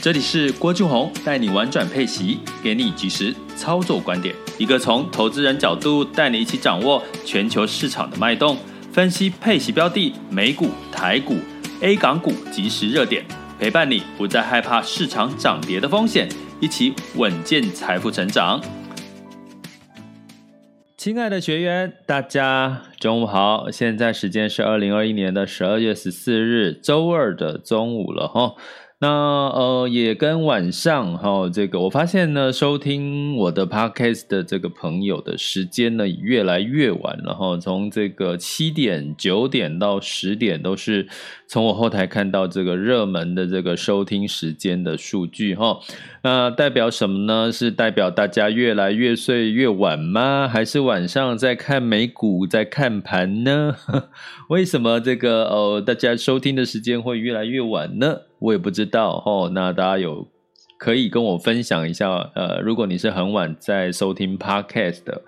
这里是郭俊宏带你玩转配息，给你及时操作观点，一个从投资人角度带你一起掌握全球市场的脉动，分析配息标的、美股、台股、A 港股即时热点，陪伴你不再害怕市场涨跌的风险，一起稳健财富成长。亲爱的学员，大家中午好，现在时间是二零二一年的十二月十四日周二的中午了哈。那呃，也跟晚上哈、哦，这个我发现呢，收听我的 podcast 的这个朋友的时间呢，越来越晚了哈。从这个七点、九点到十点，都是从我后台看到这个热门的这个收听时间的数据哈。那代表什么呢？是代表大家越来越睡越晚吗？还是晚上在看美股、在看盘呢？为什么这个呃，大家收听的时间会越来越晚呢？我也不知道哦，那大家有可以跟我分享一下，呃，如果你是很晚在收听 Podcast 的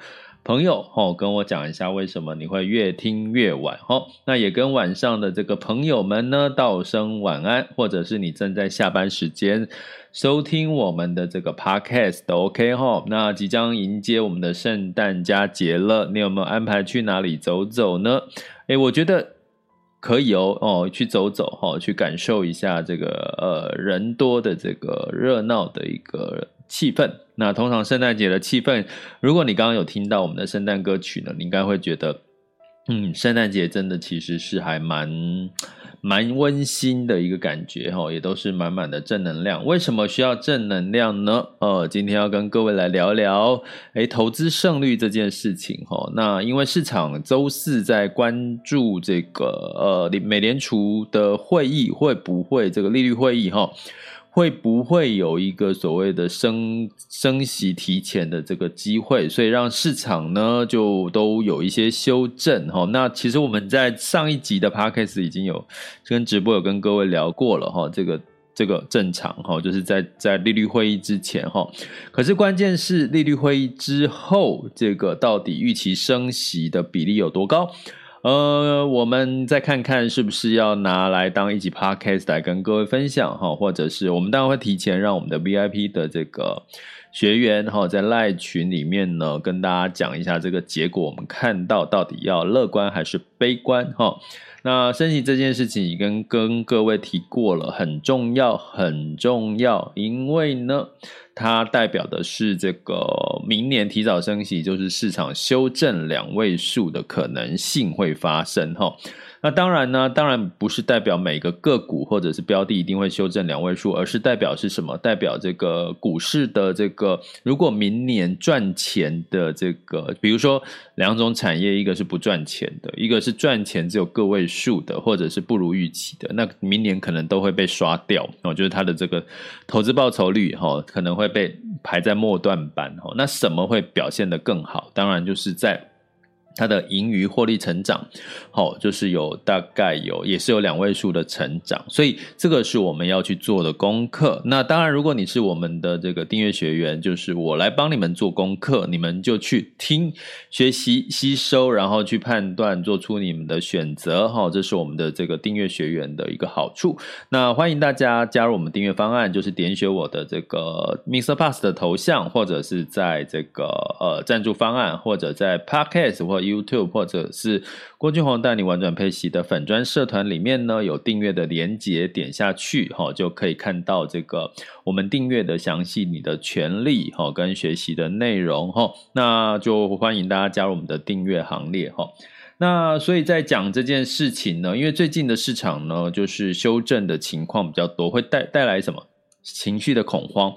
朋友，哦，跟我讲一下为什么你会越听越晚，哦，那也跟晚上的这个朋友们呢道声晚安，或者是你正在下班时间收听我们的这个 Podcast 都 OK 哈。那即将迎接我们的圣诞佳节了，你有没有安排去哪里走走呢？诶，我觉得。可以哦，哦，去走走哈，去感受一下这个呃人多的这个热闹的一个气氛。那通常圣诞节的气氛，如果你刚刚有听到我们的圣诞歌曲呢，你应该会觉得，嗯，圣诞节真的其实是还蛮。蛮温馨的一个感觉哈，也都是满满的正能量。为什么需要正能量呢？呃，今天要跟各位来聊聊，诶，投资胜率这件事情哈。那因为市场周四在关注这个呃美联储的会议会不会这个利率会议哈。会不会有一个所谓的升升息提前的这个机会？所以让市场呢就都有一些修正哈。那其实我们在上一集的 podcast 已经有跟直播有跟各位聊过了哈。这个这个正常哈，就是在在利率会议之前哈。可是关键是利率会议之后，这个到底预期升息的比例有多高？呃，我们再看看是不是要拿来当一集 podcast 来跟各位分享哈，或者是我们当然会提前让我们的 VIP 的这个学员哈，在赖群里面呢，跟大家讲一下这个结果，我们看到到底要乐观还是悲观哈。那升息这件事情已经跟各位提过了，很重要，很重要，因为呢。它代表的是这个明年提早升息，就是市场修正两位数的可能性会发生哈。那当然呢，当然不是代表每个个股或者是标的一定会修正两位数，而是代表是什么？代表这个股市的这个，如果明年赚钱的这个，比如说两种产业，一个是不赚钱的，一个是赚钱只有个位数的，或者是不如预期的，那明年可能都会被刷掉哦，就是它的这个投资报酬率哈，可能会被排在末段班哈。那什么会表现得更好？当然就是在。它的盈余获利成长，好，就是有大概有也是有两位数的成长，所以这个是我们要去做的功课。那当然，如果你是我们的这个订阅学员，就是我来帮你们做功课，你们就去听、学习、吸收，然后去判断，做出你们的选择。哈，这是我们的这个订阅学员的一个好处。那欢迎大家加入我们订阅方案，就是点选我的这个 Mr. Pass 的头像，或者是在这个呃赞助方案，或者在 Podcast 或者 YouTube 或者是郭俊宏带你玩转配息的粉专社团里面呢，有订阅的连结，点下去哈，就可以看到这个我们订阅的详细，你的权利哈跟学习的内容哈，那就欢迎大家加入我们的订阅行列哈。那所以在讲这件事情呢，因为最近的市场呢，就是修正的情况比较多，会带带来什么情绪的恐慌。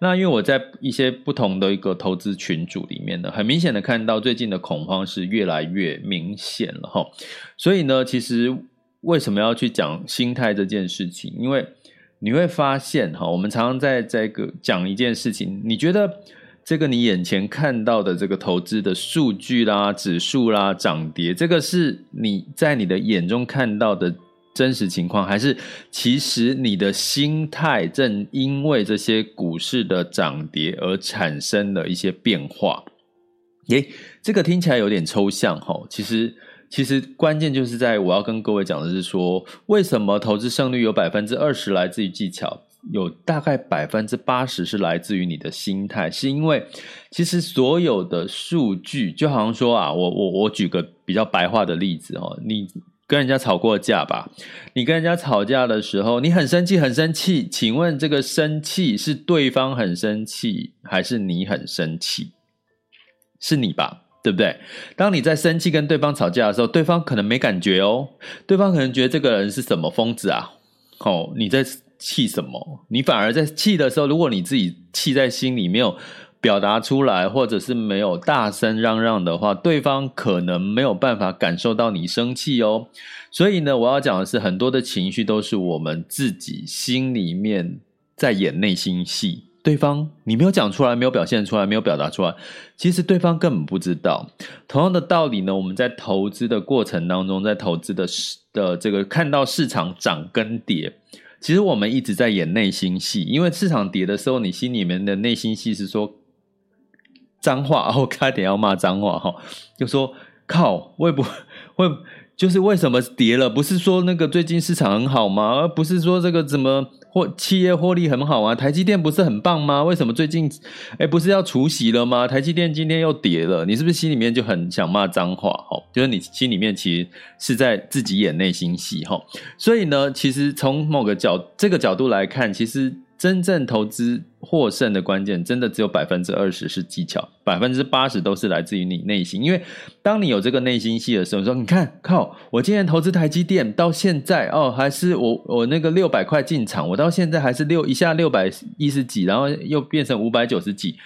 那因为我在一些不同的一个投资群组里面呢，很明显的看到最近的恐慌是越来越明显了哈，所以呢，其实为什么要去讲心态这件事情？因为你会发现哈，我们常常在这个讲一件事情，你觉得这个你眼前看到的这个投资的数据啦、指数啦、涨跌，这个是你在你的眼中看到的真实情况，还是其实你的心态正因为这些股市的涨跌而产生了一些变化？诶，这个听起来有点抽象哈，其实。其实关键就是在我要跟各位讲的是说，为什么投资胜率有百分之二十来自于技巧，有大概百分之八十是来自于你的心态，是因为其实所有的数据就好像说啊，我我我举个比较白话的例子哦，你跟人家吵过架吧？你跟人家吵架的时候，你很生气，很生气，请问这个生气是对方很生气，还是你很生气？是你吧？对不对？当你在生气跟对方吵架的时候，对方可能没感觉哦，对方可能觉得这个人是什么疯子啊？哦，你在气什么？你反而在气的时候，如果你自己气在心里没有表达出来，或者是没有大声嚷嚷的话，对方可能没有办法感受到你生气哦。所以呢，我要讲的是，很多的情绪都是我们自己心里面在演内心戏。对方你没有讲出来，没有表现出来，没有表达出来，其实对方根本不知道。同样的道理呢，我们在投资的过程当中，在投资的的这个看到市场涨跟跌，其实我们一直在演内心戏。因为市场跌的时候，你心里面的内心戏是说脏话，哦，差点要骂脏话哈，就说靠，会不会就是为什么跌了？不是说那个最近市场很好吗？而不是说这个怎么？或企业获利很好啊，台积电不是很棒吗？为什么最近，哎，不是要除息了吗？台积电今天又跌了，你是不是心里面就很想骂脏话？哈，就是你心里面其实是在自己演内心戏，哈。所以呢，其实从某个角这个角度来看，其实。真正投资获胜的关键，真的只有百分之二十是技巧，百分之八十都是来自于你内心。因为当你有这个内心戏的时候，说你看，靠，我今天投资台积电到现在哦，还是我我那个六百块进场，我到现在还是六一下六百一十几，然后又变成五百九十几，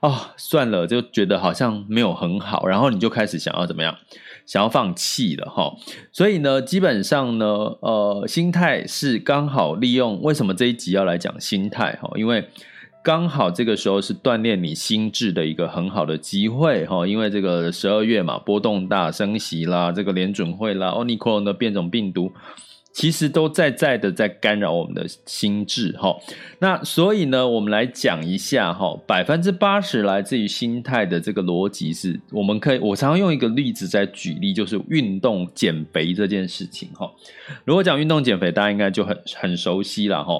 哦，算了，就觉得好像没有很好，然后你就开始想要怎么样？想要放弃了哈，所以呢，基本上呢，呃，心态是刚好利用。为什么这一集要来讲心态哈？因为刚好这个时候是锻炼你心智的一个很好的机会哈。因为这个十二月嘛，波动大，升息啦，这个联准会啦，Omicron 的变种病毒。其实都在在的在干扰我们的心智哈，那所以呢，我们来讲一下哈，百分之八十来自于心态的这个逻辑是，我们可以我常常用一个例子在举例，就是运动减肥这件事情哈。如果讲运动减肥，大家应该就很很熟悉了哈。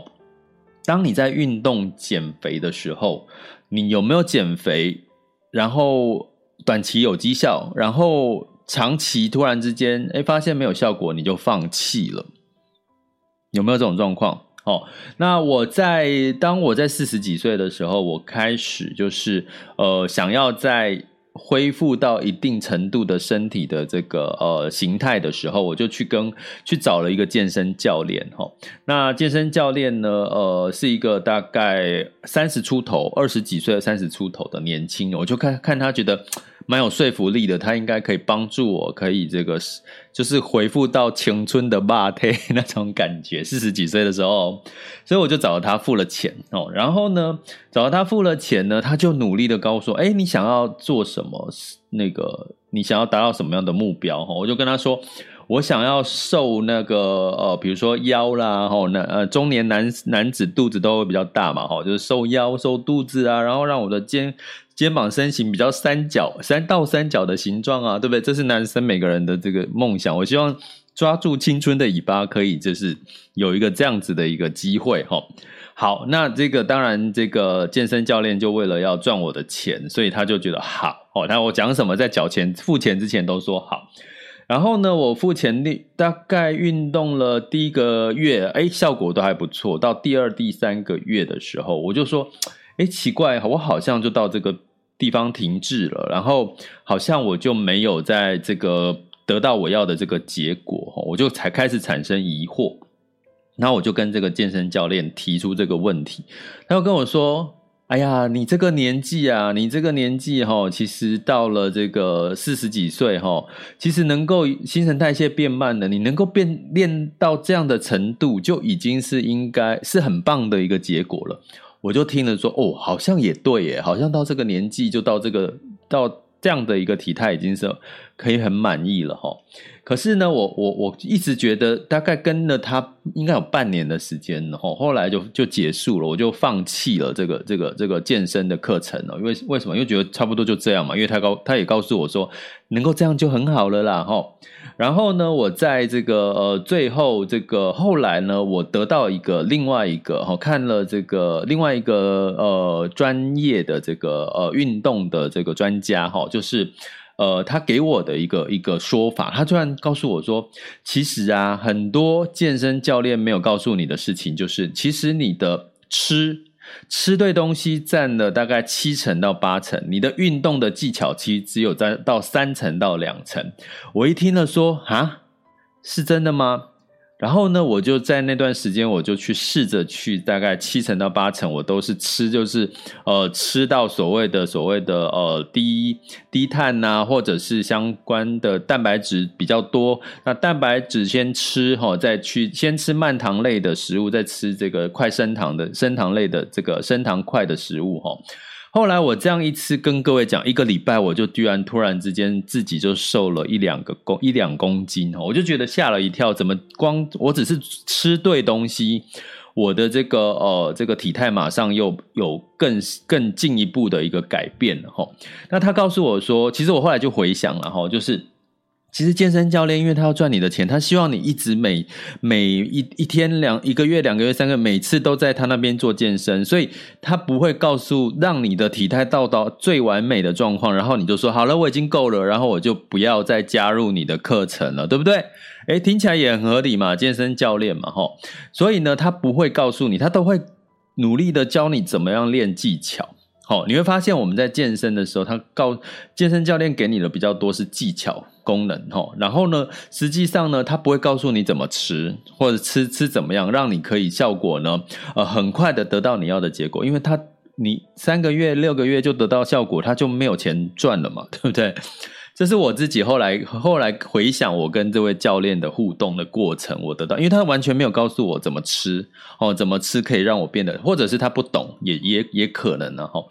当你在运动减肥的时候，你有没有减肥？然后短期有绩效，然后长期突然之间哎发现没有效果，你就放弃了。有没有这种状况？哦，那我在当我在四十几岁的时候，我开始就是呃，想要在恢复到一定程度的身体的这个呃形态的时候，我就去跟去找了一个健身教练。哈、那健身教练呢，呃，是一个大概三十出头、二十几岁三十出头的年轻，我就看看他觉得。蛮有说服力的，他应该可以帮助我，可以这个就是回复到青春的霸体那种感觉。四十几岁的时候，所以我就找了他付了钱哦。然后呢，找了他付了钱呢，他就努力的告诉我：“哎，你想要做什么？那个你想要达到什么样的目标？”哈，我就跟他说：“我想要瘦那个呃，比如说腰啦，哈，那呃中年男男子肚子都会比较大嘛，哈，就是瘦腰、瘦肚子啊，然后让我的肩。”肩膀身形比较三角、三倒三角的形状啊，对不对？这是男生每个人的这个梦想。我希望抓住青春的尾巴，可以就是有一个这样子的一个机会哈。好，那这个当然，这个健身教练就为了要赚我的钱，所以他就觉得好哦。那我讲什么，在缴钱、付钱之前都说好。然后呢，我付钱大概运动了第一个月，哎，效果都还不错。到第二、第三个月的时候，我就说。哎，奇怪，我好像就到这个地方停滞了，然后好像我就没有在这个得到我要的这个结果，我就才开始产生疑惑。然后我就跟这个健身教练提出这个问题，他就跟我说：“哎呀，你这个年纪啊，你这个年纪哈，其实到了这个四十几岁哈，其实能够新陈代谢变慢了，你能够变练到这样的程度，就已经是应该是很棒的一个结果了。我就听了说，哦，好像也对耶，好像到这个年纪就到这个到。这样的一个体态已经是可以很满意了哈，可是呢，我我我一直觉得大概跟了他应该有半年的时间了哈，后来就就结束了，我就放弃了这个这个这个健身的课程了，因为为什么？因为觉得差不多就这样嘛，因为他告他也告诉我说，能够这样就很好了啦哈。然后呢，我在这个呃最后这个后来呢，我得到一个另外一个哈，看了这个另外一个呃专业的这个呃运动的这个专家哈，就是呃他给我的一个一个说法，他突然告诉我说，其实啊，很多健身教练没有告诉你的事情，就是其实你的吃。吃对东西占了大概七成到八成，你的运动的技巧其实只有在到三成到两成。我一听了说啊，是真的吗？然后呢，我就在那段时间，我就去试着去，大概七成到八成，我都是吃，就是呃，吃到所谓的所谓的呃低低碳呐、或者是相关的蛋白质比较多。那蛋白质先吃哈，再去先吃慢糖类的食物，再吃这个快升糖的升糖类的这个升糖快的食物哈。后来我这样一次跟各位讲，一个礼拜我就居然突然之间自己就瘦了一两个公一两公斤哦，我就觉得吓了一跳，怎么光我只是吃对东西，我的这个呃这个体态马上又有更更进一步的一个改变了哈。那他告诉我说，其实我后来就回想了哈，就是。其实健身教练，因为他要赚你的钱，他希望你一直每每一一天两一个月两个月三个月，每次都在他那边做健身，所以他不会告诉让你的体态到到最完美的状况，然后你就说好了，我已经够了，然后我就不要再加入你的课程了，对不对？诶，听起来也很合理嘛，健身教练嘛，吼，所以呢，他不会告诉你，他都会努力的教你怎么样练技巧。好，你会发现我们在健身的时候，他告健身教练给你的比较多是技巧功能，齁。然后呢，实际上呢，他不会告诉你怎么吃，或者吃吃怎么样，让你可以效果呢，呃，很快的得到你要的结果。因为他你三个月、六个月就得到效果，他就没有钱赚了嘛，对不对？这是我自己后来后来回想我跟这位教练的互动的过程，我得到，因为他完全没有告诉我怎么吃哦，怎么吃可以让我变得，或者是他不懂，也也也可能呢哈。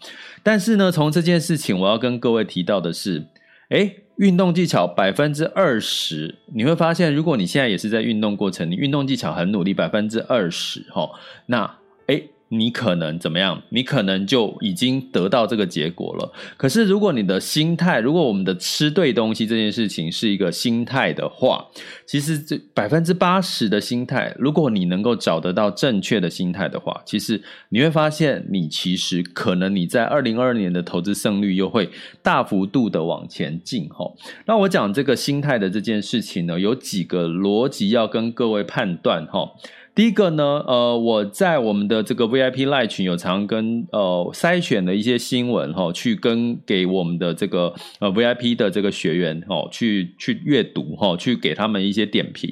但是呢，从这件事情，我要跟各位提到的是，哎，运动技巧百分之二十，你会发现，如果你现在也是在运动过程，你运动技巧很努力，百分之二十哈，那。你可能怎么样？你可能就已经得到这个结果了。可是，如果你的心态，如果我们的吃对东西这件事情是一个心态的话，其实这百分之八十的心态，如果你能够找得到正确的心态的话，其实你会发现，你其实可能你在二零二二年的投资胜率又会大幅度的往前进。吼，那我讲这个心态的这件事情呢，有几个逻辑要跟各位判断。吼。第一个呢，呃，我在我们的这个 VIP Live 群有常跟呃筛选的一些新闻哈、哦，去跟给我们的这个呃 VIP 的这个学员哈、哦，去去阅读哈、哦，去给他们一些点评。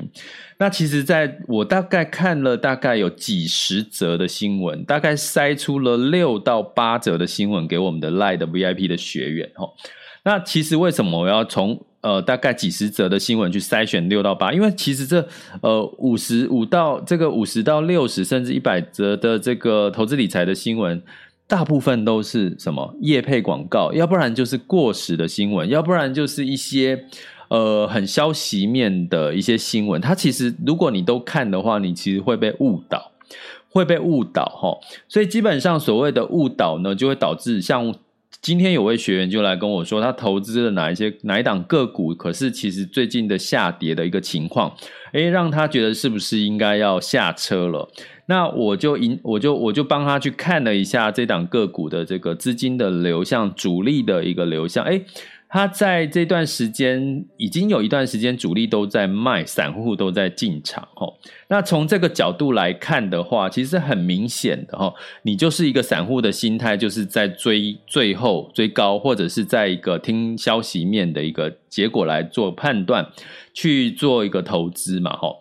那其实，在我大概看了大概有几十则的新闻，大概筛出了六到八则的新闻给我们的 Lie 的 VIP 的学员哈、哦。那其实为什么我要从呃，大概几十则的新闻去筛选六到八，因为其实这呃五十五到这个五十到六十甚至一百则的这个投资理财的新闻，大部分都是什么业配广告，要不然就是过时的新闻，要不然就是一些呃很消息面的一些新闻。它其实如果你都看的话，你其实会被误导，会被误导齁。所以基本上所谓的误导呢，就会导致像。今天有位学员就来跟我说，他投资了哪一些哪一档个股，可是其实最近的下跌的一个情况，诶，让他觉得是不是应该要下车了？那我就引我就我就帮他去看了一下这档个股的这个资金的流向，主力的一个流向，诶。他在这段时间已经有一段时间，主力都在卖，散户都在进场。吼，那从这个角度来看的话，其实很明显的哈，你就是一个散户的心态，就是在追最后追高，或者是在一个听消息面的一个结果来做判断，去做一个投资嘛。吼，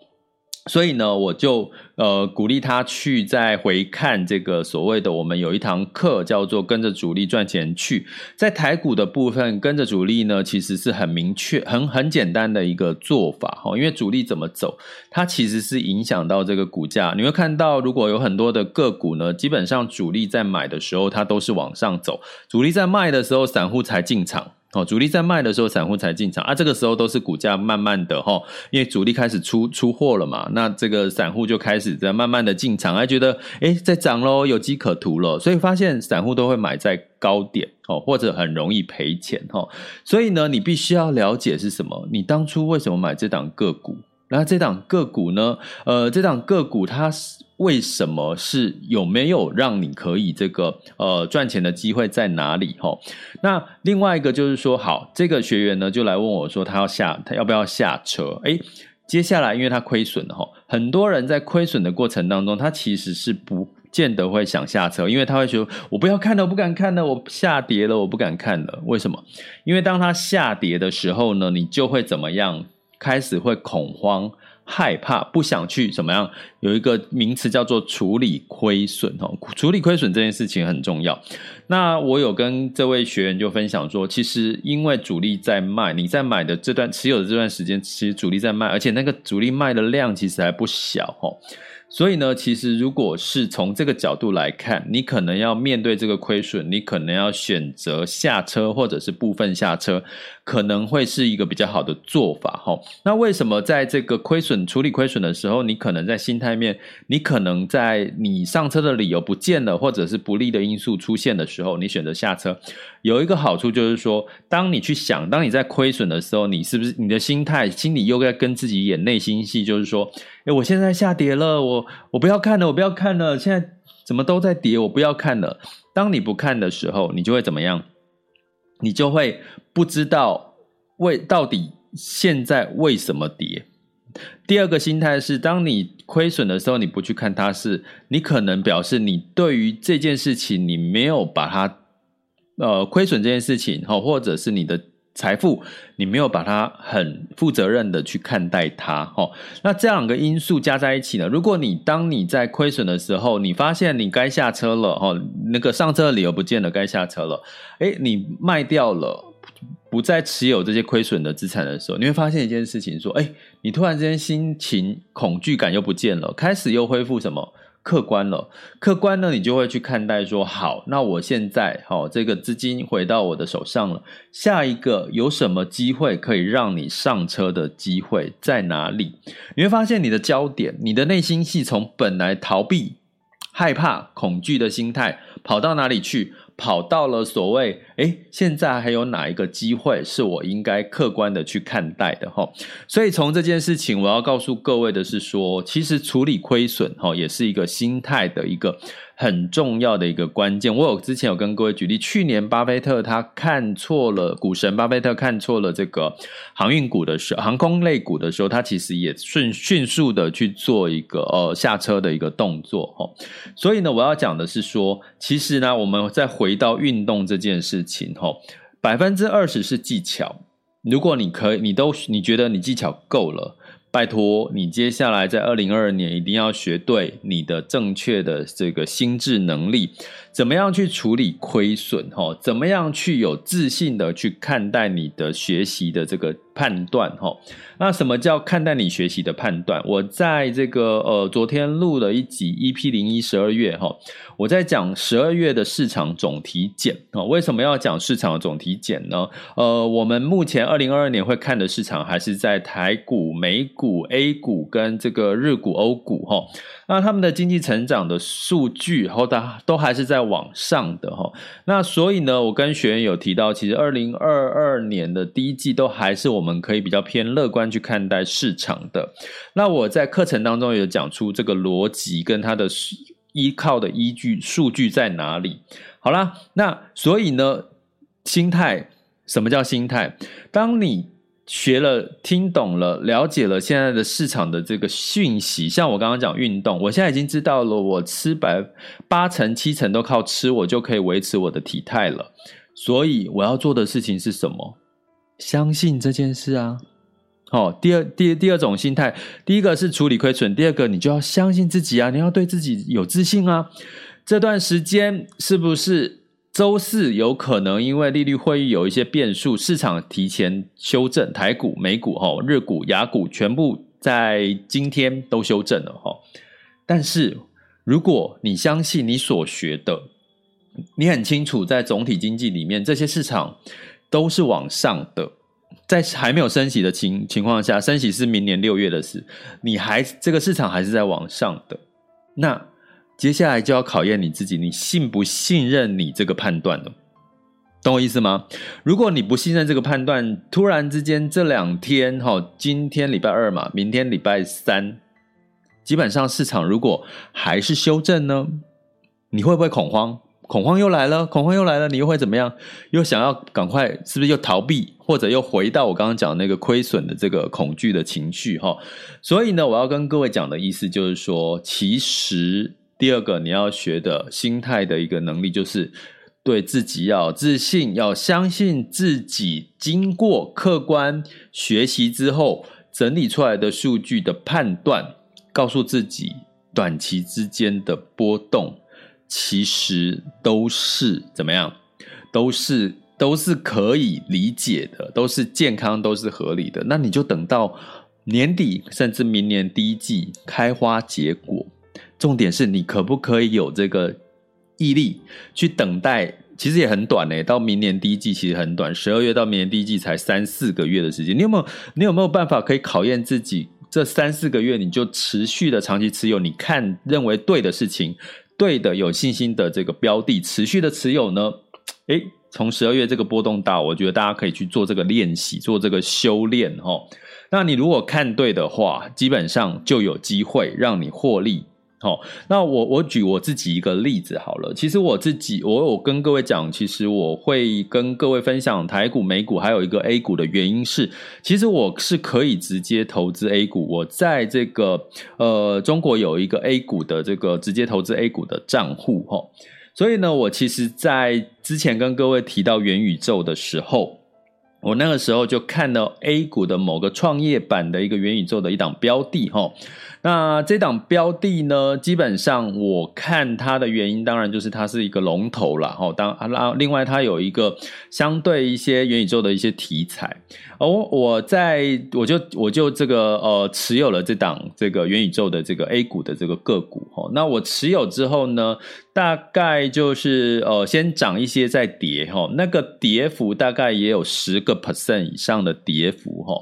所以呢，我就呃鼓励他去再回看这个所谓的我们有一堂课叫做“跟着主力赚钱去”。在台股的部分，跟着主力呢，其实是很明确、很很简单的一个做法哈。因为主力怎么走，它其实是影响到这个股价。你会看到，如果有很多的个股呢，基本上主力在买的时候，它都是往上走；主力在卖的时候，散户才进场。哦，主力在卖的时候，散户才进场啊。这个时候都是股价慢慢的哈，因为主力开始出出货了嘛，那这个散户就开始在慢慢的进场，还觉得诶在涨喽，有机可图了，所以发现散户都会买在高点哦，或者很容易赔钱哈。所以呢，你必须要了解是什么，你当初为什么买这档个股？那这档个股呢？呃，这档个股它是。为什么是有没有让你可以这个呃赚钱的机会在哪里？齁，那另外一个就是说，好，这个学员呢就来问我说，他要下，他要不要下车？诶，接下来因为他亏损了齁，很多人在亏损的过程当中，他其实是不见得会想下车，因为他会说，我不要看了，我不敢看了，我下跌了，我不敢看了。为什么？因为当他下跌的时候呢，你就会怎么样？开始会恐慌。害怕，不想去怎么样？有一个名词叫做处理亏损哦，处理亏损这件事情很重要。那我有跟这位学员就分享说，其实因为主力在卖，你在买的这段持有的这段时间，其实主力在卖，而且那个主力卖的量其实还不小哦。所以呢，其实如果是从这个角度来看，你可能要面对这个亏损，你可能要选择下车或者是部分下车，可能会是一个比较好的做法哈。那为什么在这个亏损处理亏损的时候，你可能在心态面，你可能在你上车的理由不见了，或者是不利的因素出现的时候，你选择下车？有一个好处就是说，当你去想，当你在亏损的时候，你是不是你的心态心里又在跟自己演内心戏，就是说，诶，我现在下跌了，我我不要看了，我不要看了，现在怎么都在跌，我不要看了。当你不看的时候，你就会怎么样？你就会不知道为到底现在为什么跌。第二个心态是，当你亏损的时候，你不去看它是，你可能表示你对于这件事情你没有把它呃亏损这件事情，或者是你的。财富，你没有把它很负责任的去看待它，哈，那这两个因素加在一起呢？如果你当你在亏损的时候，你发现你该下车了，哈，那个上车的理由不见了，该下车了，诶，你卖掉了，不再持有这些亏损的资产的时候，你会发现一件事情，说，诶，你突然之间心情恐惧感又不见了，开始又恢复什么？客观了，客观呢，你就会去看待说，好，那我现在好，这个资金回到我的手上了，下一个有什么机会可以让你上车的机会在哪里？你会发现你的焦点，你的内心戏从本来逃避、害怕、恐惧的心态，跑到哪里去？跑到了所谓，诶，现在还有哪一个机会是我应该客观的去看待的哈？所以从这件事情，我要告诉各位的是说，其实处理亏损哈，也是一个心态的一个。很重要的一个关键，我有之前有跟各位举例，去年巴菲特他看错了股神巴菲特看错了这个航运股的时候，航空类股的时候，他其实也迅迅速的去做一个呃下车的一个动作哈。所以呢，我要讲的是说，其实呢，我们再回到运动这件事哈，百分之二十是技巧，如果你可以，你都你觉得你技巧够了。拜托你，接下来在二零二二年一定要学对你的正确的这个心智能力，怎么样去处理亏损？哈，怎么样去有自信的去看待你的学习的这个判断？哈，那什么叫看待你学习的判断？我在这个呃昨天录了一集 EP 零一十二月哈，我在讲十二月的市场总体检啊。为什么要讲市场总体检呢？呃，我们目前二零二二年会看的市场还是在台股、美。股 A 股跟这个日股、欧股哈，那他们的经济成长的数据后，都都还是在往上的哈。那所以呢，我跟学员有提到，其实二零二二年的第一季都还是我们可以比较偏乐观去看待市场的。那我在课程当中有讲出这个逻辑跟它的依靠的依据数据在哪里。好啦，那所以呢，心态，什么叫心态？当你学了，听懂了，了解了现在的市场的这个讯息，像我刚刚讲运动，我现在已经知道了，我吃百八成七成都靠吃，我就可以维持我的体态了。所以我要做的事情是什么？相信这件事啊！哦，第二第第二种心态，第一个是处理亏损，第二个你就要相信自己啊，你要对自己有自信啊。这段时间是不是周四有可能因为利率会议有一些变数，市场提前修正，台股、美股、哈日股、亚股全部在今天都修正了哈。但是如果你相信你所学的，你很清楚在总体经济里面这些市场都是往上的。在还没有升息的情情况下，升息是明年六月的事，你还这个市场还是在往上的，那接下来就要考验你自己，你信不信任你这个判断了？懂我意思吗？如果你不信任这个判断，突然之间这两天哈，今天礼拜二嘛，明天礼拜三，基本上市场如果还是修正呢，你会不会恐慌？恐慌又来了，恐慌又来了，你又会怎么样？又想要赶快，是不是又逃避，或者又回到我刚刚讲的那个亏损的这个恐惧的情绪哈？所以呢，我要跟各位讲的意思就是说，其实第二个你要学的心态的一个能力，就是对自己要自信，要相信自己，经过客观学习之后整理出来的数据的判断，告诉自己短期之间的波动。其实都是怎么样？都是都是可以理解的，都是健康，都是合理的。那你就等到年底，甚至明年第一季开花结果。重点是你可不可以有这个毅力去等待？其实也很短呢，到明年第一季其实很短，十二月到明年第一季才三四个月的时间。你有没有？你有没有办法可以考验自己？这三四个月你就持续的长期持有，你看认为对的事情。对的，有信心的这个标的持续的持有呢，诶，从十二月这个波动大，我觉得大家可以去做这个练习，做这个修炼哈。那你如果看对的话，基本上就有机会让你获利。好，那我我举我自己一个例子好了。其实我自己，我我跟各位讲，其实我会跟各位分享台股、美股还有一个 A 股的原因是，其实我是可以直接投资 A 股。我在这个呃中国有一个 A 股的这个直接投资 A 股的账户哈。所以呢，我其实在之前跟各位提到元宇宙的时候，我那个时候就看到 A 股的某个创业板的一个元宇宙的一档标的哈。那这档标的呢，基本上我看它的原因，当然就是它是一个龙头了。哈。当然，另外它有一个相对一些元宇宙的一些题材。哦我在我就我就这个呃持有了这档这个元宇宙的这个 A 股的这个个股哈。那我持有之后呢，大概就是呃先涨一些再跌哈。那个跌幅大概也有十个 percent 以上的跌幅哈。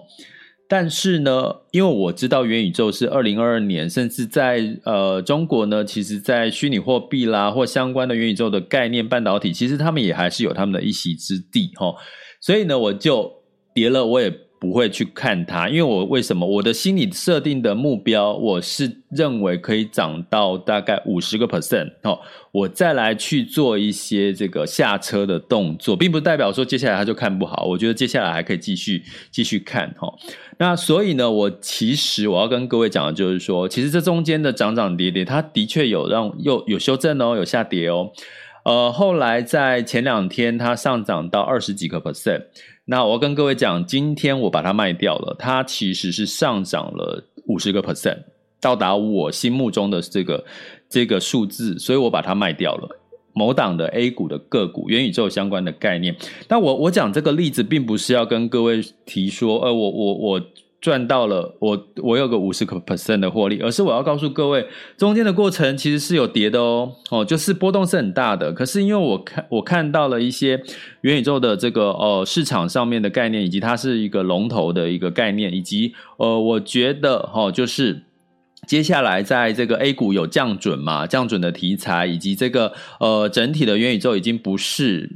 但是呢，因为我知道元宇宙是二零二二年，甚至在呃中国呢，其实，在虚拟货币啦或相关的元宇宙的概念半导体，其实他们也还是有他们的一席之地齁。所以呢，我就跌了，我也不会去看它，因为我为什么？我的心理设定的目标，我是认为可以涨到大概五十个 percent 哦，我再来去做一些这个下车的动作，并不代表说接下来它就看不好，我觉得接下来还可以继续继续看齁。那所以呢，我其实我要跟各位讲的就是说，其实这中间的涨涨跌跌，它的确有让又有修正哦，有下跌哦。呃，后来在前两天它上涨到二十几个 percent。那我要跟各位讲，今天我把它卖掉了，它其实是上涨了五十个 percent，到达我心目中的这个这个数字，所以我把它卖掉了。某档的 A 股的个股，元宇宙相关的概念。那我我讲这个例子，并不是要跟各位提说，呃，我我我赚到了，我我有个五十个 percent 的获利，而是我要告诉各位，中间的过程其实是有跌的哦，哦，就是波动是很大的。可是因为我看我看到了一些元宇宙的这个呃市场上面的概念，以及它是一个龙头的一个概念，以及呃，我觉得哈、哦，就是。接下来，在这个 A 股有降准嘛，降准的题材，以及这个呃整体的元宇宙已经不是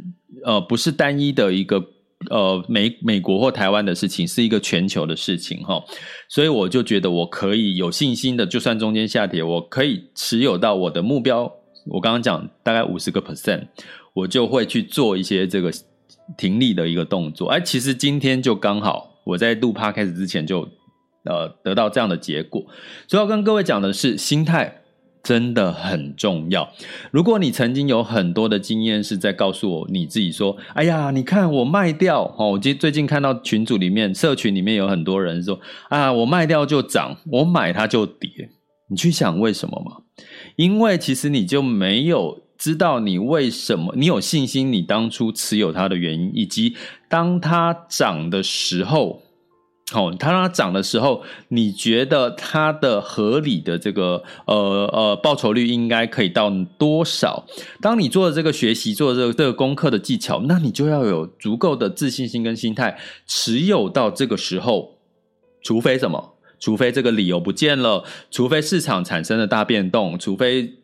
呃不是单一的一个呃美美国或台湾的事情，是一个全球的事情哈。所以我就觉得我可以有信心的，就算中间下跌，我可以持有到我的目标。我刚刚讲大概五十个 percent，我就会去做一些这个停利的一个动作。哎，其实今天就刚好我在录趴开始之前就。呃，得到这样的结果，所以要跟各位讲的是心态，真的很重要。如果你曾经有很多的经验是在告诉我你自己说：“哎呀，你看我卖掉哦。”我最近看到群组里面、社群里面有很多人说：“啊，我卖掉就涨，我买它就跌。”你去想为什么吗？因为其实你就没有知道你为什么，你有信心，你当初持有它的原因，以及当它涨的时候。哦，它让它涨的时候，你觉得它的合理的这个呃呃报酬率应该可以到多少？当你做的这个学习，做的这个这个功课的技巧，那你就要有足够的自信心跟心态，持有到这个时候，除非什么？除非这个理由不见了，除非市场产生了大变动，除非。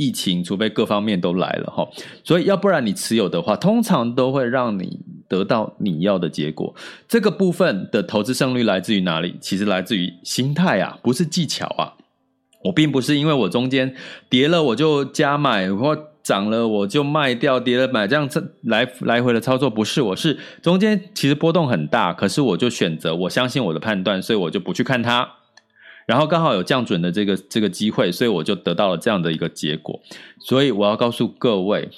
疫情，除非各方面都来了哈，所以要不然你持有的话，通常都会让你得到你要的结果。这个部分的投资胜率来自于哪里？其实来自于心态啊，不是技巧啊。我并不是因为我中间跌了我就加买，或涨了我就卖掉，跌了买，这样这来来回的操作不是。我是中间其实波动很大，可是我就选择我相信我的判断，所以我就不去看它。然后刚好有降准的这个这个机会，所以我就得到了这样的一个结果。所以我要告诉各位，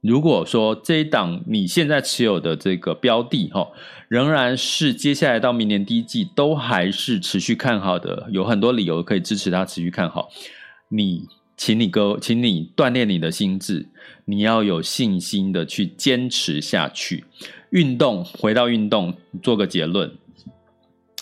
如果说这一档你现在持有的这个标的哈，仍然是接下来到明年第一季都还是持续看好的，有很多理由可以支持它持续看好。你，请你哥，请你锻炼你的心智，你要有信心的去坚持下去。运动，回到运动，做个结论。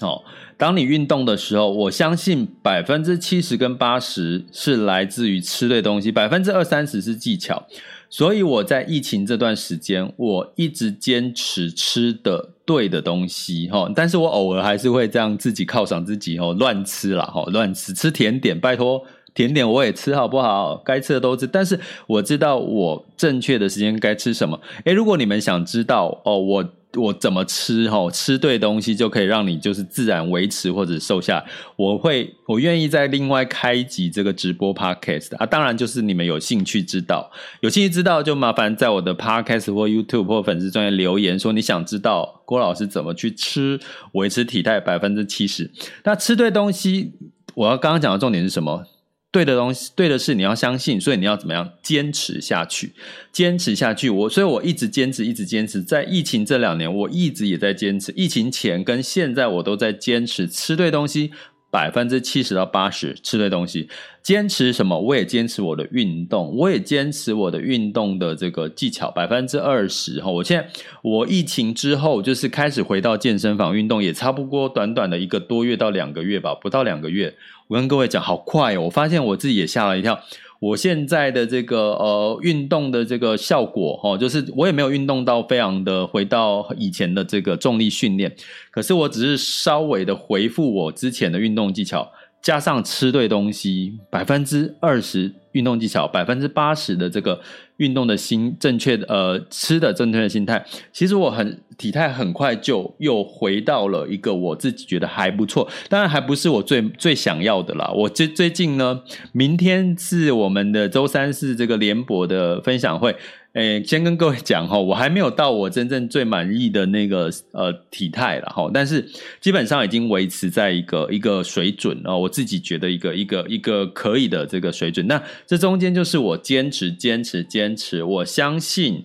哦，当你运动的时候，我相信百分之七十跟八十是来自于吃对东西，百分之二三十是技巧。所以我在疫情这段时间，我一直坚持吃的对的东西，哈。但是我偶尔还是会这样自己犒赏自己，哦，乱吃啦，哈，乱吃吃甜点，拜托，甜点我也吃好不好？该吃的都吃。但是我知道我正确的时间该吃什么。诶，如果你们想知道，哦，我。我怎么吃哈？吃对东西就可以让你就是自然维持或者瘦下。我会，我愿意再另外开一集这个直播 podcast 啊。当然就是你们有兴趣知道，有兴趣知道就麻烦在我的 podcast 或 YouTube 或粉丝专页留言说你想知道郭老师怎么去吃维持体态百分之七十。那吃对东西，我要刚刚讲的重点是什么？对的东西，对的事，你要相信，所以你要怎么样坚持下去？坚持下去，我所以我一直坚持，一直坚持。在疫情这两年，我一直也在坚持。疫情前跟现在，我都在坚持吃对东西。百分之七十到八十吃的东西，坚持什么？我也坚持我的运动，我也坚持我的运动的这个技巧。百分之二十哈，我现在我疫情之后就是开始回到健身房运动，也差不多短短的一个多月到两个月吧，不到两个月。我跟各位讲，好快哦！我发现我自己也吓了一跳。我现在的这个呃运动的这个效果哦，就是我也没有运动到非常的回到以前的这个重力训练，可是我只是稍微的回复我之前的运动技巧。加上吃对东西，百分之二十运动技巧，百分之八十的这个运动的心正确的呃吃的正确的心态，其实我很体态很快就又回到了一个我自己觉得还不错，当然还不是我最最想要的啦。我最最近呢，明天是我们的周三是这个联博的分享会。诶，先跟各位讲哈，我还没有到我真正最满意的那个呃体态了哈，但是基本上已经维持在一个一个水准啊，我自己觉得一个一个一个可以的这个水准。那这中间就是我坚持坚持坚持，我相信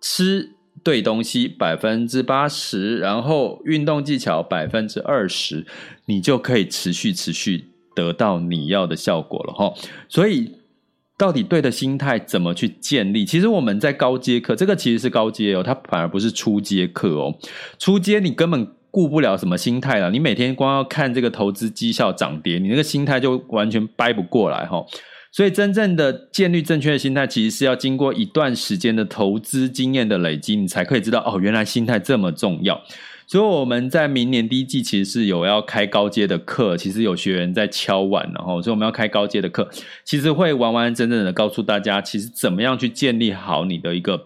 吃对东西百分之八十，然后运动技巧百分之二十，你就可以持续持续得到你要的效果了哈。所以。到底对的心态怎么去建立？其实我们在高阶课，这个其实是高阶哦，它反而不是初阶课哦。初阶你根本顾不了什么心态了，你每天光要看这个投资绩效涨跌，你那个心态就完全掰不过来哈。所以真正的建立正确的心态，其实是要经过一段时间的投资经验的累积，你才可以知道哦，原来心态这么重要。所以我们在明年第一季其实是有要开高阶的课，其实有学员在敲碗，然后所以我们要开高阶的课，其实会完完整整的告诉大家，其实怎么样去建立好你的一个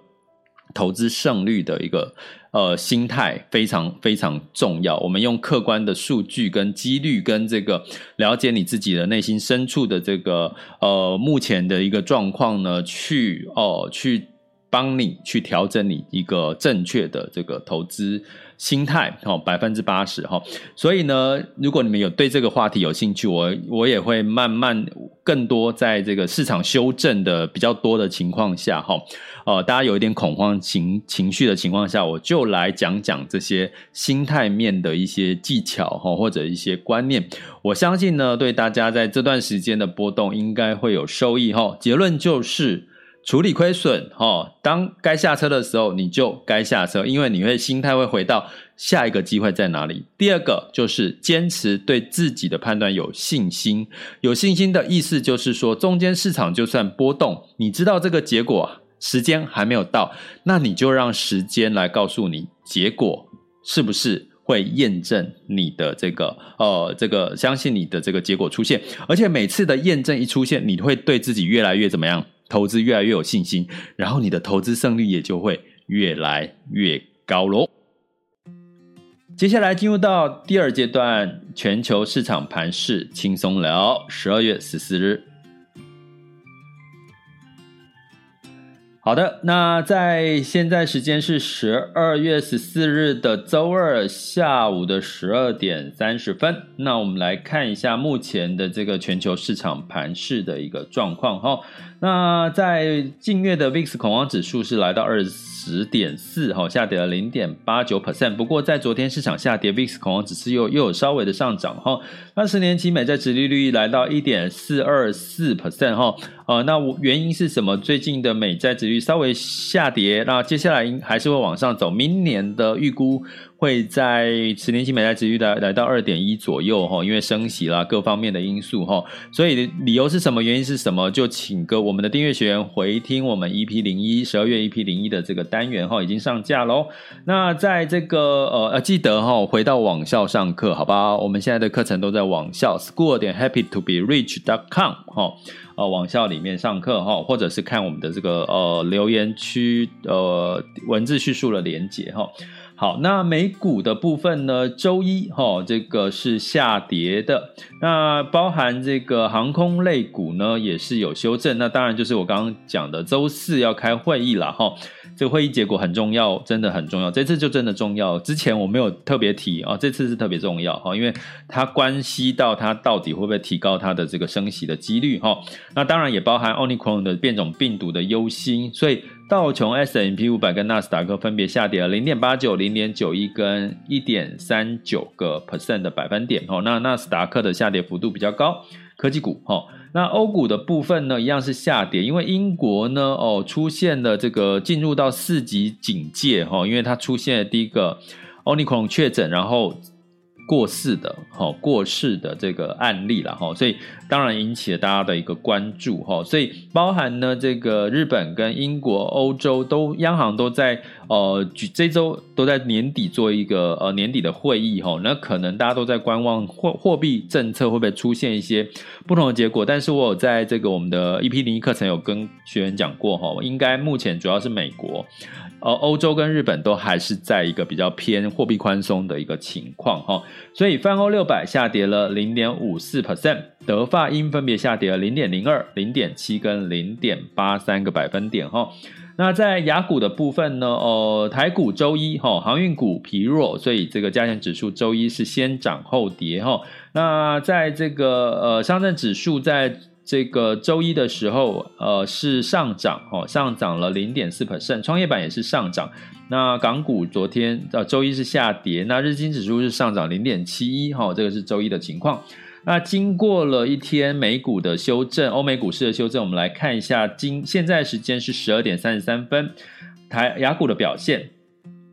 投资胜率的一个呃心态，非常非常重要。我们用客观的数据跟几率跟这个了解你自己的内心深处的这个呃目前的一个状况呢，去哦去帮你去调整你一个正确的这个投资。心态哈，百分之八十哈，所以呢，如果你们有对这个话题有兴趣，我我也会慢慢更多在这个市场修正的比较多的情况下，哈，呃，大家有一点恐慌情情绪的情况下，我就来讲讲这些心态面的一些技巧，哈，或者一些观念。我相信呢，对大家在这段时间的波动应该会有收益，哈。结论就是。处理亏损，哦，当该下车的时候，你就该下车，因为你会心态会回到下一个机会在哪里。第二个就是坚持对自己的判断有信心，有信心的意思就是说，中间市场就算波动，你知道这个结果时间还没有到，那你就让时间来告诉你结果是不是会验证你的这个呃这个相信你的这个结果出现，而且每次的验证一出现，你会对自己越来越怎么样？投资越来越有信心，然后你的投资胜率也就会越来越高喽。接下来进入到第二阶段，全球市场盘势轻松聊，十二月十四日。好的，那在现在时间是十二月十四日的周二下午的十二点三十分。那我们来看一下目前的这个全球市场盘势的一个状况哈。那在近月的 VIX 恐慌指数是来到二十点四，哈，下跌了零点八九 percent。不过在昨天市场下跌，VIX 恐慌指数又又有稍微的上涨，哈。那十年期美债殖利率来到一点四二四 percent，哈。呃，那我原因是什么？最近的美债值率稍微下跌，那接下来应还是会往上走。明年的预估会在十年期美债殖利率来来到二点一左右哈，因为升息啦各方面的因素哈，所以理由是什么？原因是什么？就请个我们的订阅学员回听我们 EP 零一十二月 EP 零一的这个单元哈，已经上架喽。那在这个呃呃记得哈，回到网校上课好吧？我们现在的课程都在网校 school 点 happy to be rich dot com 哈。呃，网校里面上课哈，或者是看我们的这个呃留言区呃文字叙述的连接哈。好，那美股的部分呢，周一哈，这个是下跌的。那包含这个航空类股呢，也是有修正。那当然就是我刚刚讲的，周四要开会议了哈。这个会议结果很重要，真的很重要。这次就真的重要。之前我没有特别提啊，这次是特别重要哈，因为它关系到它到底会不会提高它的这个升息的几率哈。那当然也包含 Omicron 的变种病毒的忧心，所以道琼 S&P 五百跟纳斯达克分别下跌了零点八九、零点九一跟一点三九个 percent 的百分点哈。那纳斯达克的下跌幅度比较高，科技股哈。那欧股的部分呢，一样是下跌，因为英国呢，哦，出现了这个进入到四级警戒哈，因为它出现了第一个 Omicron 确诊，然后。过世的哈，过世的这个案例了哈，所以当然引起了大家的一个关注哈，所以包含呢这个日本跟英国、欧洲都央行都在呃这周都在年底做一个呃年底的会议哈，那可能大家都在观望货货币政策会不会出现一些不同的结果，但是我有在这个我们的 EP 零一课程有跟学员讲过哈，应该目前主要是美国。呃，欧洲跟日本都还是在一个比较偏货币宽松的一个情况哈，所以泛欧六百下跌了零点五四 percent，德法英分别下跌了零点零二、零点七跟零点八三个百分点哈。那在雅股的部分呢，呃，台股周一哈，航运股疲弱，所以这个加权指数周一是先涨后跌哈。那在这个呃上证指数在。这个周一的时候，呃，是上涨，哦，上涨了零点四 percent，创业板也是上涨。那港股昨天呃周一是下跌，那日经指数是上涨零点七一，哈，这个是周一的情况。那经过了一天美股的修正，欧美股市的修正，我们来看一下今现在时间是十二点三十三分，台雅股的表现。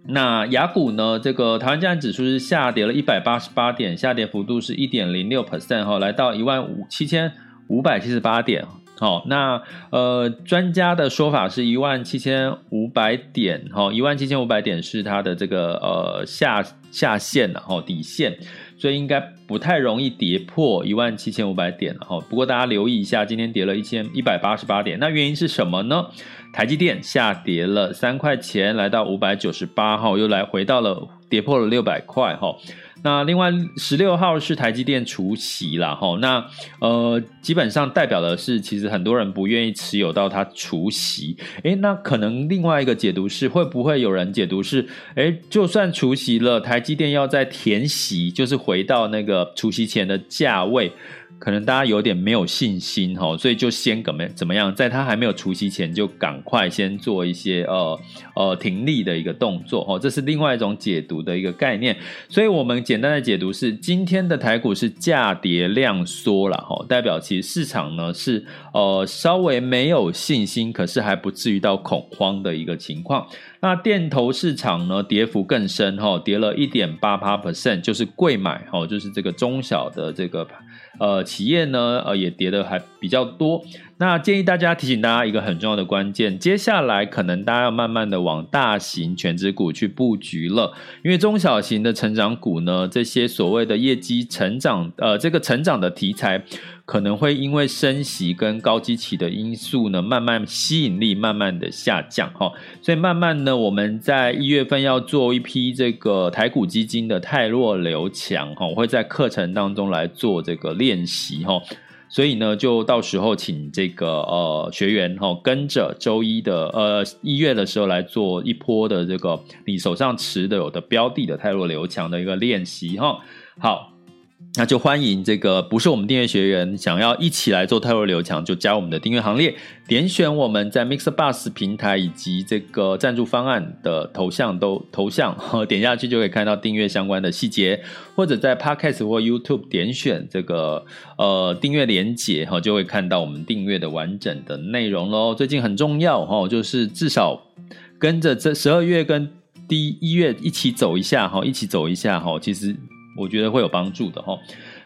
那雅股呢，这个台湾加权指数是下跌了一百八十八点，下跌幅度是一点零六 percent，哈，来到一万五七千。五百七十八点，好，那呃，专家的说法是一万七千五百点，哈，一万七千五百点是它的这个呃下下限，然后底线，所以应该不太容易跌破一万七千五百点，哈。不过大家留意一下，今天跌了一千一百八十八点，那原因是什么呢？台积电下跌了三块钱，来到五百九十八号，又来回到了跌破了六百块，哈。那另外十六号是台积电除息啦，吼，那呃基本上代表的是，其实很多人不愿意持有到它除息，诶，那可能另外一个解读是，会不会有人解读是，诶，就算除息了，台积电要再填息，就是回到那个除息前的价位。可能大家有点没有信心哈，所以就先怎么怎么样，在它还没有除息前就赶快先做一些呃呃停利的一个动作哦，这是另外一种解读的一个概念。所以我们简单的解读是，今天的台股是价跌量缩了哈，代表其实市场呢是呃稍微没有信心，可是还不至于到恐慌的一个情况。那电投市场呢，跌幅更深哈，跌了一点八八 percent，就是贵买哈，就是这个中小的这个呃企业呢，呃也跌的还比较多。那建议大家提醒大家一个很重要的关键，接下来可能大家要慢慢的往大型全值股去布局了，因为中小型的成长股呢，这些所谓的业绩成长，呃，这个成长的题材。可能会因为升息跟高基期的因素呢，慢慢吸引力慢慢的下降哈，所以慢慢呢，我们在一月份要做一批这个台股基金的泰弱留强哈，我会在课程当中来做这个练习哈，所以呢，就到时候请这个呃学员哈，跟着周一的呃一月的时候来做一波的这个你手上持的有的标的的泰弱留强的一个练习哈，好。那就欢迎这个不是我们订阅学员想要一起来做汰弱留强，就加我们的订阅行列，点选我们在 MixBus 平台以及这个赞助方案的头像都头像，点下去就可以看到订阅相关的细节，或者在 Podcast 或 YouTube 点选这个呃订阅连结哈，就会看到我们订阅的完整的内容喽。最近很重要哈，就是至少跟着这十二月跟第一月一起走一下哈，一起走一下哈，其实。我觉得会有帮助的哈。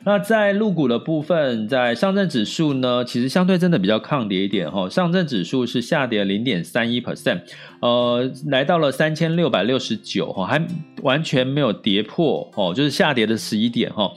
那在入股的部分，在上证指数呢，其实相对真的比较抗跌一点哈。上证指数是下跌零点三一 percent，呃，来到了三千六百六十九哈，还完全没有跌破哦，就是下跌的十一点哈。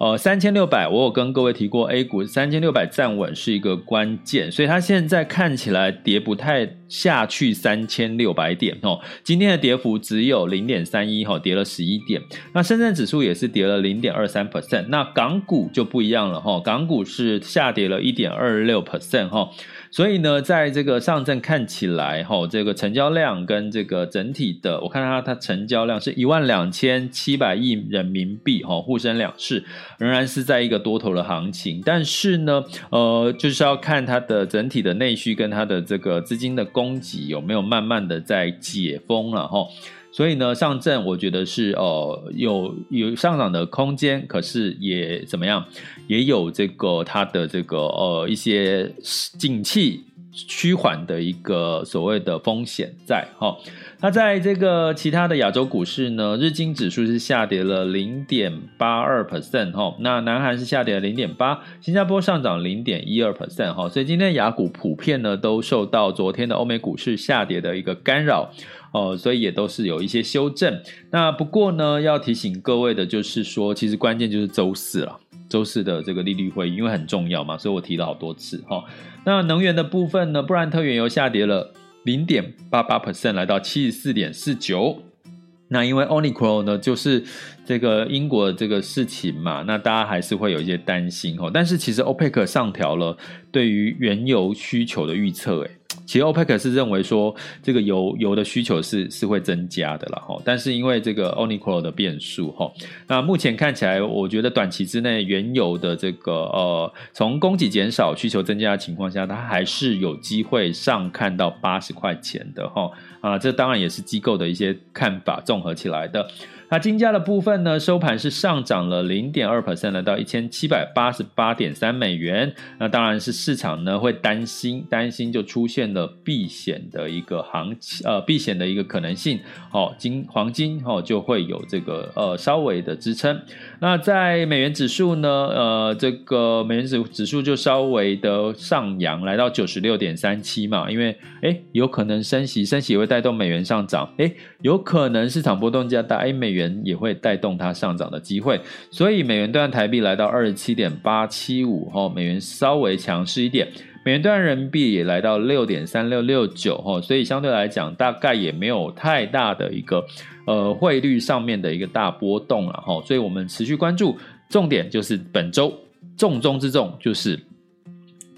呃，三千六百，我有跟各位提过，A 股三千六百站稳是一个关键，所以它现在看起来跌不太下去三千六百点哦。今天的跌幅只有零点三一哈，跌了十一点。那深圳指数也是跌了零点二三 percent，那港股就不一样了哈，港股是下跌了一点二六 percent 哈。所以呢，在这个上证看起来，哈，这个成交量跟这个整体的，我看它它成交量是一万两千七百亿人民币，哈，沪深两市仍然是在一个多头的行情，但是呢，呃，就是要看它的整体的内需跟它的这个资金的供给有没有慢慢的在解封了，哈。所以呢，上证我觉得是呃有有上涨的空间，可是也怎么样，也有这个它的这个呃一些景气趋缓的一个所谓的风险在哈。那在这个其他的亚洲股市呢，日经指数是下跌了零点八二 percent 哈，那南韩是下跌了零点八，新加坡上涨零点一二 percent 哈，所以今天亚股普遍呢都受到昨天的欧美股市下跌的一个干扰。哦，所以也都是有一些修正。那不过呢，要提醒各位的就是说，其实关键就是周四了。周四的这个利率会议，因为很重要嘛，所以我提了好多次哈。那能源的部分呢，布兰特原油下跌了零点八八 percent，来到七十四点四九。那因为 Onicron 呢，就是这个英国的这个事情嘛，那大家还是会有一些担心哈。但是其实 OPEC 上调了对于原油需求的预测，诶其实 OPEC 是认为说，这个油油的需求是是会增加的了哈，但是因为这个 Omicron 的变数哈，那目前看起来，我觉得短期之内原油的这个呃，从供给减少、需求增加的情况下，它还是有机会上看到八十块钱的哈啊，这当然也是机构的一些看法综合起来的。那金价的部分呢，收盘是上涨了零点二 percent，来到一千七百八十八点三美元。那当然是市场呢会担心，担心就出现了避险的一个行情，呃，避险的一个可能性。哦，金黄金哦就会有这个呃稍微的支撑。那在美元指数呢，呃，这个美元指指数就稍微的上扬，来到九十六点三七嘛，因为诶有可能升息，升息也会带动美元上涨。诶有可能市场波动加大，诶美元。元也会带动它上涨的机会，所以美元兑台币来到二十七点八七五，美元稍微强势一点，美元兑人民币也来到六点三六六九，所以相对来讲，大概也没有太大的一个呃汇率上面的一个大波动了，所以我们持续关注，重点就是本周重中之重就是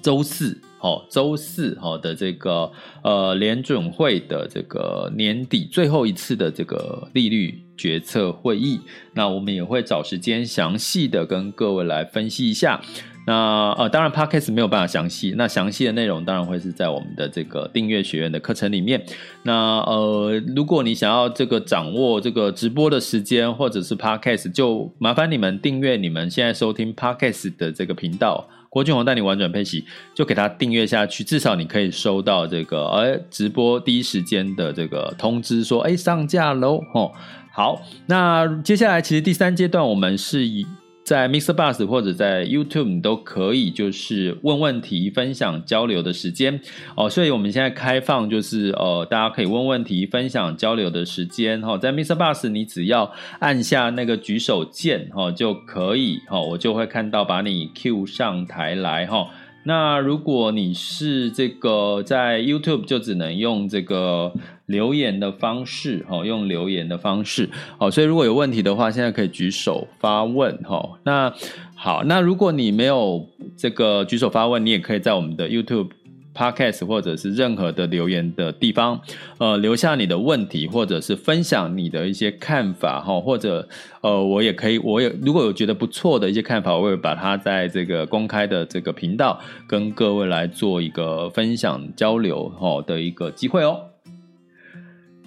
周四。好，周四好的这个呃联准会的这个年底最后一次的这个利率决策会议，那我们也会找时间详细的跟各位来分析一下。那呃，当然 Podcast 没有办法详细，那详细的内容当然会是在我们的这个订阅学院的课程里面。那呃，如果你想要这个掌握这个直播的时间或者是 Podcast，就麻烦你们订阅你们现在收听 Podcast 的这个频道。郭俊宏带你玩转配息，就给他订阅下去，至少你可以收到这个哎直播第一时间的这个通知说，哎上架喽吼。好，那接下来其实第三阶段我们是以在 Mr. Bus 或者在 YouTube 都可以，就是问问题、分享、交流的时间哦。所以我们现在开放，就是呃，大家可以问问题、分享、交流的时间哈。在 Mr. Bus，你只要按下那个举手键哈，就可以哈，我就会看到把你 Q 上台来哈。那如果你是这个在 YouTube，就只能用这个留言的方式，哈，用留言的方式，好，所以如果有问题的话，现在可以举手发问，哈。那好，那如果你没有这个举手发问，你也可以在我们的 YouTube。Podcast 或者是任何的留言的地方，呃，留下你的问题，或者是分享你的一些看法哈，或者呃，我也可以，我也如果有觉得不错的一些看法，我会把它在这个公开的这个频道跟各位来做一个分享交流哈的一个机会哦。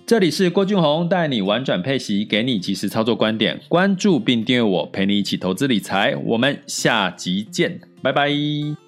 这里是郭俊宏带你玩转配息，给你及时操作观点，关注并订阅我，陪你一起投资理财，我们下集见，拜拜。